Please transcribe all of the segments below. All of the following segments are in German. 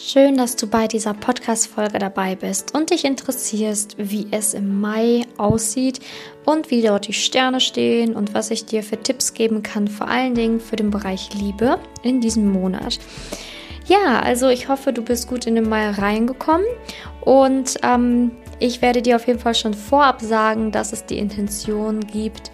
Schön, dass du bei dieser Podcast-Folge dabei bist und dich interessierst, wie es im Mai aussieht und wie dort die Sterne stehen und was ich dir für Tipps geben kann, vor allen Dingen für den Bereich Liebe in diesem Monat. Ja, also ich hoffe, du bist gut in den Mai reingekommen und ähm, ich werde dir auf jeden Fall schon vorab sagen, dass es die Intention gibt,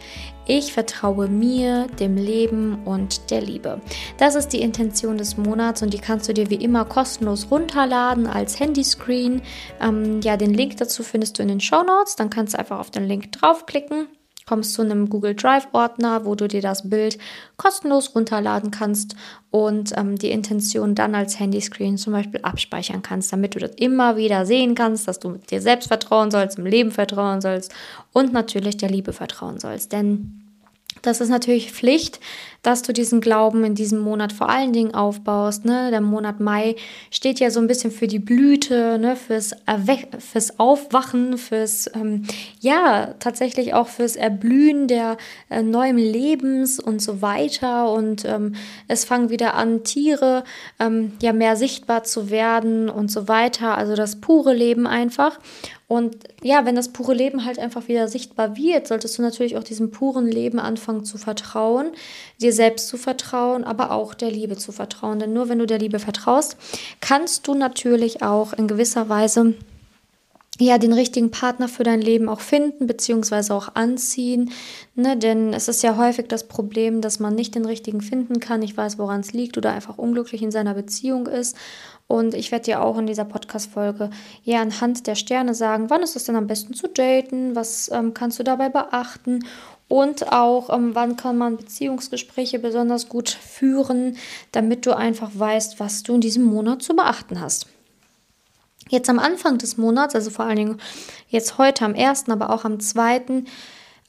ich vertraue mir, dem Leben und der Liebe. Das ist die Intention des Monats und die kannst du dir wie immer kostenlos runterladen als Handyscreen. Ähm, ja, den Link dazu findest du in den Show Notes. Dann kannst du einfach auf den Link draufklicken kommst zu einem Google Drive Ordner, wo du dir das Bild kostenlos runterladen kannst und ähm, die Intention dann als Handyscreen zum Beispiel abspeichern kannst, damit du das immer wieder sehen kannst, dass du dir selbst vertrauen sollst, im Leben vertrauen sollst und natürlich der Liebe vertrauen sollst. Denn das ist natürlich Pflicht, dass du diesen Glauben in diesem Monat vor allen Dingen aufbaust. Ne? Der Monat Mai steht ja so ein bisschen für die Blüte, ne? fürs, fürs Aufwachen, fürs, ähm, ja, tatsächlich auch fürs Erblühen der äh, neuen Lebens und so weiter. Und ähm, es fangen wieder an, Tiere ähm, ja mehr sichtbar zu werden und so weiter. Also das pure Leben einfach. Und ja, wenn das pure Leben halt einfach wieder sichtbar wird, solltest du natürlich auch diesem puren Leben anfangen zu vertrauen, dir selbst zu vertrauen, aber auch der Liebe zu vertrauen. Denn nur wenn du der Liebe vertraust, kannst du natürlich auch in gewisser Weise ja, den richtigen Partner für dein Leben auch finden, beziehungsweise auch anziehen. Ne? Denn es ist ja häufig das Problem, dass man nicht den richtigen finden kann, nicht weiß, woran es liegt oder einfach unglücklich in seiner Beziehung ist. Und ich werde dir auch in dieser Podcast-Folge ja anhand der Sterne sagen, wann ist es denn am besten zu daten, was ähm, kannst du dabei beachten und auch ähm, wann kann man Beziehungsgespräche besonders gut führen, damit du einfach weißt, was du in diesem Monat zu beachten hast. Jetzt am Anfang des Monats, also vor allen Dingen jetzt heute am 1., aber auch am 2.,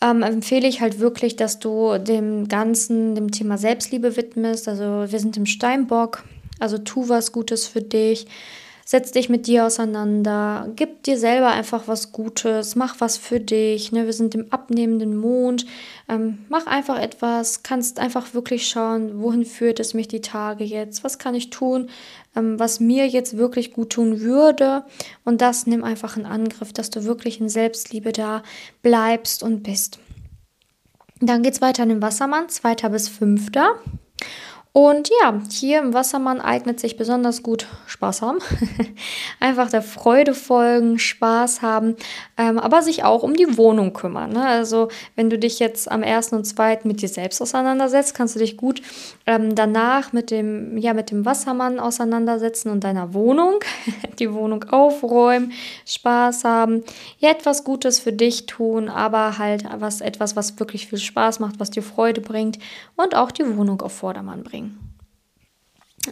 ähm, empfehle ich halt wirklich, dass du dem Ganzen, dem Thema Selbstliebe widmest. Also wir sind im Steinbock, also tu was Gutes für dich. Setz dich mit dir auseinander, gib dir selber einfach was Gutes, mach was für dich. Ne? Wir sind im abnehmenden Mond. Ähm, mach einfach etwas, kannst einfach wirklich schauen, wohin führt es mich die Tage jetzt, was kann ich tun, ähm, was mir jetzt wirklich gut tun würde. Und das nimm einfach in Angriff, dass du wirklich in Selbstliebe da bleibst und bist. Dann geht es weiter an den Wassermann, zweiter bis fünfter. Und ja, hier im Wassermann eignet sich besonders gut Spaß haben. Einfach der Freude folgen, Spaß haben, ähm, aber sich auch um die Wohnung kümmern. Ne? Also wenn du dich jetzt am ersten und zweiten mit dir selbst auseinandersetzt, kannst du dich gut ähm, danach mit dem, ja, mit dem Wassermann auseinandersetzen und deiner Wohnung, die Wohnung aufräumen, Spaß haben, ja, etwas Gutes für dich tun, aber halt was, etwas, was wirklich viel Spaß macht, was dir Freude bringt und auch die Wohnung auf Vordermann bringt.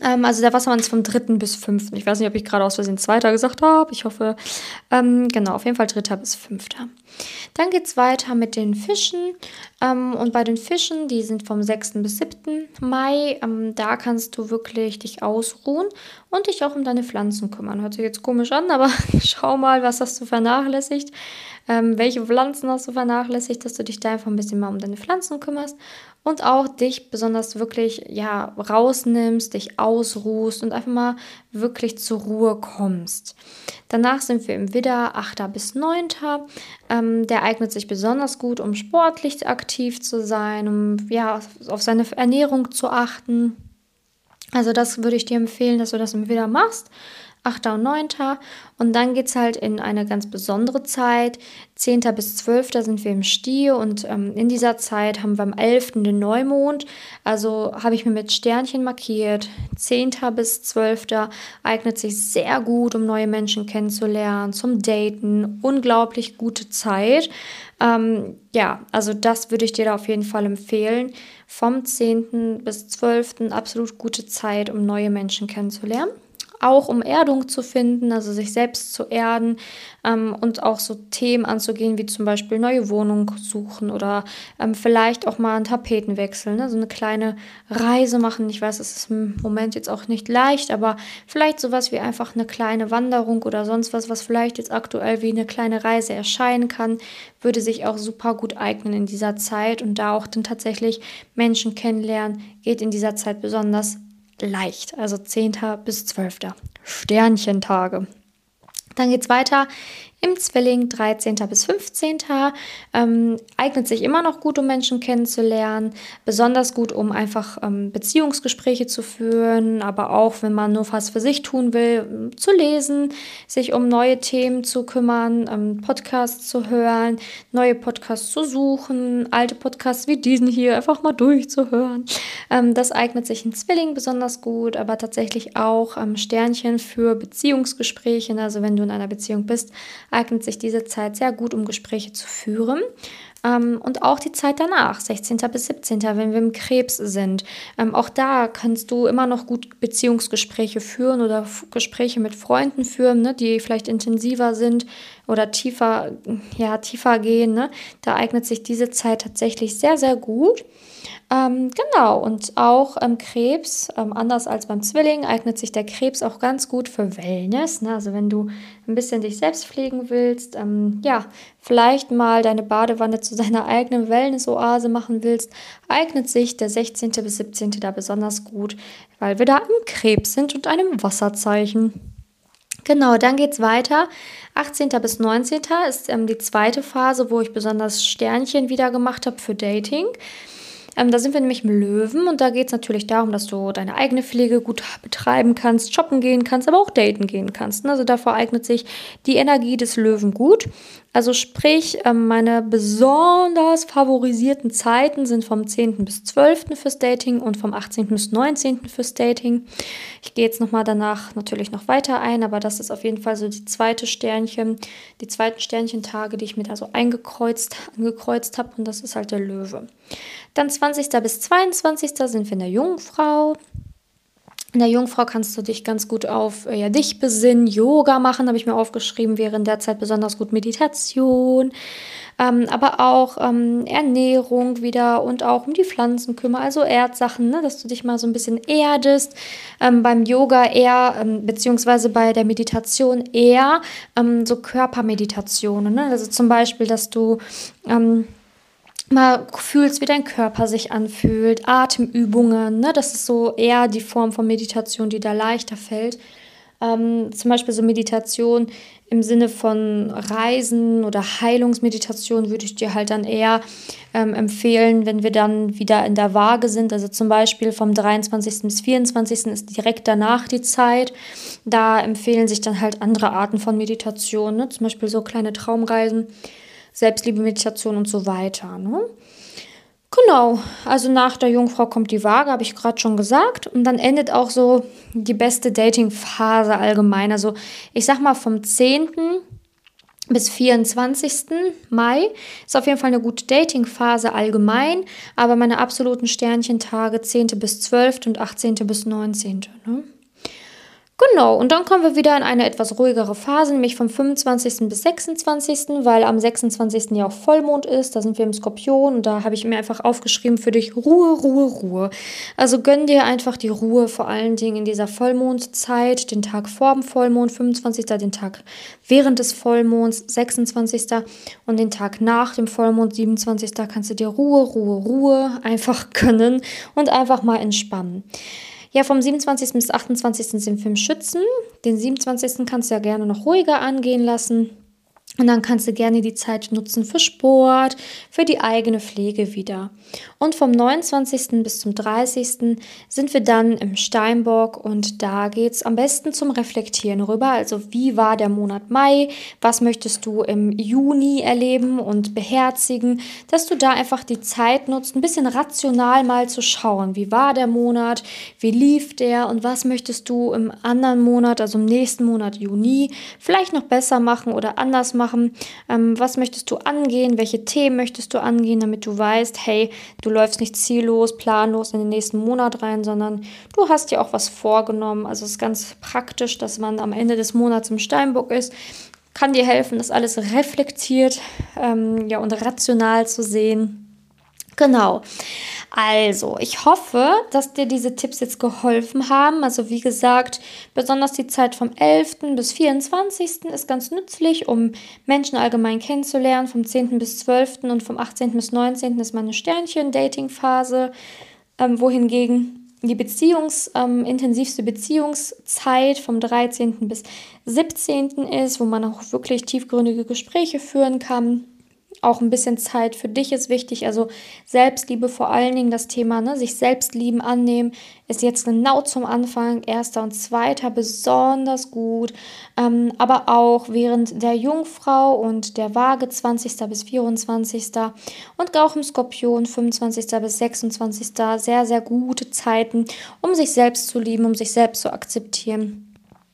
Ähm, also der Wassermann ist vom dritten bis fünften. Ich weiß nicht, ob ich gerade aus Versehen zweiter gesagt habe. Ich hoffe, ähm, genau, auf jeden Fall dritter bis fünfter. Dann geht es weiter mit den Fischen. Ähm, und bei den Fischen, die sind vom 6. bis 7. Mai, ähm, da kannst du wirklich dich ausruhen und dich auch um deine Pflanzen kümmern. Hört sich jetzt komisch an, aber schau mal, was hast du vernachlässigt. Ähm, welche Pflanzen hast du vernachlässigt, dass du dich da einfach ein bisschen mal um deine Pflanzen kümmerst und auch dich besonders wirklich ja rausnimmst, dich ausruhst und einfach mal wirklich zur Ruhe kommst. Danach sind wir im Widder 8. bis 9. Ähm, der eignet sich besonders gut, um sportlich aktiv zu sein, um ja auf seine Ernährung zu achten. Also das würde ich dir empfehlen, dass du das Widder machst. 8. und 9. Und dann geht es halt in eine ganz besondere Zeit. 10. bis 12. sind wir im Stier und ähm, in dieser Zeit haben wir am 11. den Neumond. Also habe ich mir mit Sternchen markiert. 10. bis 12. eignet sich sehr gut, um neue Menschen kennenzulernen, zum Daten. Unglaublich gute Zeit. Ähm, ja, also das würde ich dir da auf jeden Fall empfehlen. Vom 10. bis 12. absolut gute Zeit, um neue Menschen kennenzulernen auch um Erdung zu finden, also sich selbst zu erden ähm, und auch so Themen anzugehen, wie zum Beispiel neue Wohnung suchen oder ähm, vielleicht auch mal einen Tapetenwechsel, ne? so eine kleine Reise machen. Ich weiß, es ist im Moment jetzt auch nicht leicht, aber vielleicht sowas wie einfach eine kleine Wanderung oder sonst was, was vielleicht jetzt aktuell wie eine kleine Reise erscheinen kann, würde sich auch super gut eignen in dieser Zeit und da auch dann tatsächlich Menschen kennenlernen, geht in dieser Zeit besonders leicht. Also 10. bis 12. Sternchentage. Dann geht es weiter im Zwilling 13. bis 15. Ähm, eignet sich immer noch gut, um Menschen kennenzulernen, besonders gut, um einfach ähm, Beziehungsgespräche zu führen, aber auch, wenn man nur was für sich tun will, zu lesen, sich um neue Themen zu kümmern, ähm, Podcasts zu hören, neue Podcasts zu suchen, alte Podcasts wie diesen hier einfach mal durchzuhören. Ähm, das eignet sich in Zwilling besonders gut, aber tatsächlich auch ähm, Sternchen für Beziehungsgespräche, also wenn du in einer Beziehung bist, eignet sich diese Zeit sehr gut, um Gespräche zu führen. Ähm, und auch die Zeit danach, 16. bis 17., wenn wir im Krebs sind. Ähm, auch da kannst du immer noch gut Beziehungsgespräche führen oder Gespräche mit Freunden führen, ne, die vielleicht intensiver sind oder tiefer, ja, tiefer gehen. Ne? Da eignet sich diese Zeit tatsächlich sehr, sehr gut. Ähm, genau, und auch ähm, Krebs, ähm, anders als beim Zwilling, eignet sich der Krebs auch ganz gut für Wellness. Ne? Also wenn du ein bisschen dich selbst pflegen willst, ähm, ja, vielleicht mal deine Badewanne zu deiner eigenen Wellness-Oase machen willst, eignet sich der 16. bis 17. da besonders gut, weil wir da im Krebs sind und einem Wasserzeichen. Genau, dann geht es weiter. 18. bis 19. ist ähm, die zweite Phase, wo ich besonders Sternchen wieder gemacht habe für Dating. Ähm, da sind wir nämlich im Löwen und da geht es natürlich darum, dass du deine eigene Pflege gut betreiben kannst, shoppen gehen kannst, aber auch daten gehen kannst. Also davor eignet sich die Energie des Löwen gut. Also sprich, ähm, meine besonders favorisierten Zeiten sind vom 10. bis 12. fürs Dating und vom 18. bis 19. fürs Dating. Ich gehe jetzt nochmal danach natürlich noch weiter ein, aber das ist auf jeden Fall so die zweite Sternchen, die zweiten Sternchentage, die ich mir da so eingekreuzt, angekreuzt habe und das ist halt der Löwe. Dann 20. bis 22. sind wir in der Jungfrau. In der Jungfrau kannst du dich ganz gut auf äh, ja, dich besinnen, Yoga machen, habe ich mir aufgeschrieben, wäre in der Zeit besonders gut Meditation, ähm, aber auch ähm, Ernährung wieder und auch um die Pflanzen kümmern, also Erdsachen, ne, dass du dich mal so ein bisschen erdest. Ähm, beim Yoga eher, ähm, beziehungsweise bei der Meditation eher ähm, so Körpermeditationen, ne? also zum Beispiel, dass du ähm, mal fühlst, wie dein Körper sich anfühlt, Atemübungen, ne? das ist so eher die Form von Meditation, die da leichter fällt. Ähm, zum Beispiel so Meditation im Sinne von Reisen oder Heilungsmeditation würde ich dir halt dann eher ähm, empfehlen, wenn wir dann wieder in der Waage sind. Also zum Beispiel vom 23. bis 24. ist direkt danach die Zeit. Da empfehlen sich dann halt andere Arten von Meditation, ne? zum Beispiel so kleine Traumreisen. Selbstliebe, Meditation und so weiter. Ne? Genau, also nach der Jungfrau kommt die Waage, habe ich gerade schon gesagt. Und dann endet auch so die beste Dating-Phase allgemein. Also ich sag mal vom 10. bis 24. Mai ist auf jeden Fall eine gute Dating-Phase allgemein, aber meine absoluten Sternchentage 10. bis 12. und 18. bis 19. Ne? Genau, und dann kommen wir wieder in eine etwas ruhigere Phase, nämlich vom 25. bis 26., weil am 26. ja auch Vollmond ist, da sind wir im Skorpion und da habe ich mir einfach aufgeschrieben für dich Ruhe, Ruhe, Ruhe. Also gönn dir einfach die Ruhe, vor allen Dingen in dieser Vollmondzeit, den Tag vor dem Vollmond, 25., den Tag während des Vollmonds, 26. und den Tag nach dem Vollmond, 27. kannst du dir Ruhe, Ruhe, Ruhe einfach gönnen und einfach mal entspannen. Ja, vom 27. bis 28. sind im Schützen. Den 27. kannst du ja gerne noch ruhiger angehen lassen. Und dann kannst du gerne die Zeit nutzen für Sport, für die eigene Pflege wieder. Und vom 29. bis zum 30. sind wir dann im Steinbock und da geht es am besten zum Reflektieren rüber. Also wie war der Monat Mai? Was möchtest du im Juni erleben und beherzigen? Dass du da einfach die Zeit nutzt, ein bisschen rational mal zu schauen. Wie war der Monat? Wie lief der? Und was möchtest du im anderen Monat, also im nächsten Monat Juni, vielleicht noch besser machen oder anders machen? Ähm, was möchtest du angehen? Welche Themen möchtest du angehen, damit du weißt, hey, du läufst nicht ziellos, planlos in den nächsten Monat rein, sondern du hast dir auch was vorgenommen. Also es ist ganz praktisch, dass man am Ende des Monats im Steinbock ist kann dir helfen, das alles reflektiert ähm, ja, und rational zu sehen. Genau. Also, ich hoffe, dass dir diese Tipps jetzt geholfen haben. Also, wie gesagt, besonders die Zeit vom 11. bis 24. ist ganz nützlich, um Menschen allgemein kennenzulernen. Vom 10. bis 12. und vom 18. bis 19. ist meine Sternchen-Dating-Phase. Ähm, wohingegen die Beziehungs, ähm, intensivste Beziehungszeit vom 13. bis 17. ist, wo man auch wirklich tiefgründige Gespräche führen kann auch ein bisschen Zeit für dich ist wichtig. Also Selbstliebe vor allen Dingen, das Thema, ne, sich selbst lieben, annehmen, ist jetzt genau zum Anfang, erster und zweiter, besonders gut. Ähm, aber auch während der Jungfrau und der Waage 20. bis 24. und auch im Skorpion 25. bis 26. sehr, sehr gute Zeiten, um sich selbst zu lieben, um sich selbst zu akzeptieren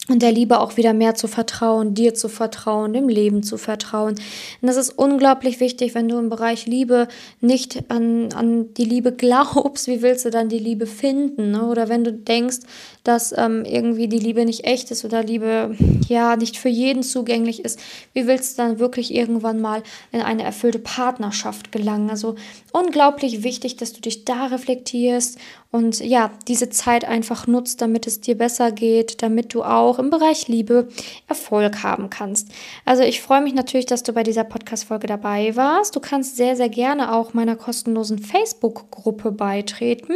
und der Liebe auch wieder mehr zu vertrauen, dir zu vertrauen, dem Leben zu vertrauen. Und das ist unglaublich wichtig, wenn du im Bereich Liebe nicht an, an die Liebe glaubst, wie willst du dann die Liebe finden? Ne? Oder wenn du denkst, dass ähm, irgendwie die Liebe nicht echt ist oder Liebe ja nicht für jeden zugänglich ist, wie willst du dann wirklich irgendwann mal in eine erfüllte Partnerschaft gelangen? Also unglaublich wichtig, dass du dich da reflektierst und ja, diese Zeit einfach nutzt, damit es dir besser geht, damit du auch im Bereich Liebe Erfolg haben kannst. Also ich freue mich natürlich, dass du bei dieser Podcast-Folge dabei warst. Du kannst sehr, sehr gerne auch meiner kostenlosen Facebook-Gruppe beitreten.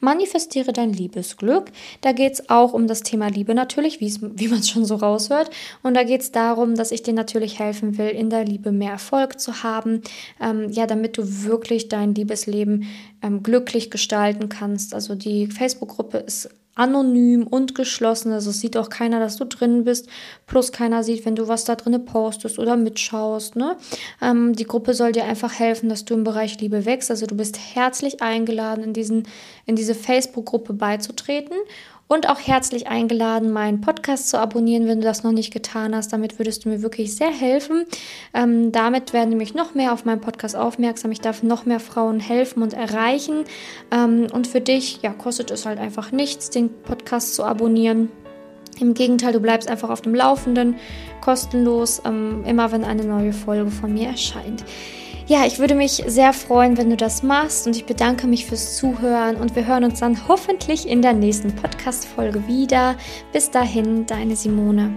Manifestiere dein Liebesglück. Da geht es auch um das Thema Liebe natürlich, wie man es schon so raushört. Und da geht es darum, dass ich dir natürlich helfen will, in der Liebe mehr Erfolg zu haben. Ähm, ja, damit du wirklich dein Liebesleben ähm, glücklich gestalten kannst. Also die Facebook-Gruppe ist anonym und geschlossen. Also es sieht auch keiner, dass du drin bist. Plus keiner sieht, wenn du was da drin postest oder mitschaust. Ne? Ähm, die Gruppe soll dir einfach helfen, dass du im Bereich Liebe wächst. Also du bist herzlich eingeladen, in, diesen, in diese Facebook-Gruppe beizutreten und auch herzlich eingeladen, meinen Podcast zu abonnieren, wenn du das noch nicht getan hast. Damit würdest du mir wirklich sehr helfen. Ähm, damit werden nämlich noch mehr auf meinen Podcast aufmerksam. Ich darf noch mehr Frauen helfen und erreichen. Ähm, und für dich, ja, kostet es halt einfach nichts, den Podcast zu abonnieren. Im Gegenteil, du bleibst einfach auf dem Laufenden, kostenlos, ähm, immer wenn eine neue Folge von mir erscheint. Ja, ich würde mich sehr freuen, wenn du das machst und ich bedanke mich fürs Zuhören und wir hören uns dann hoffentlich in der nächsten Podcast-Folge wieder. Bis dahin, deine Simone.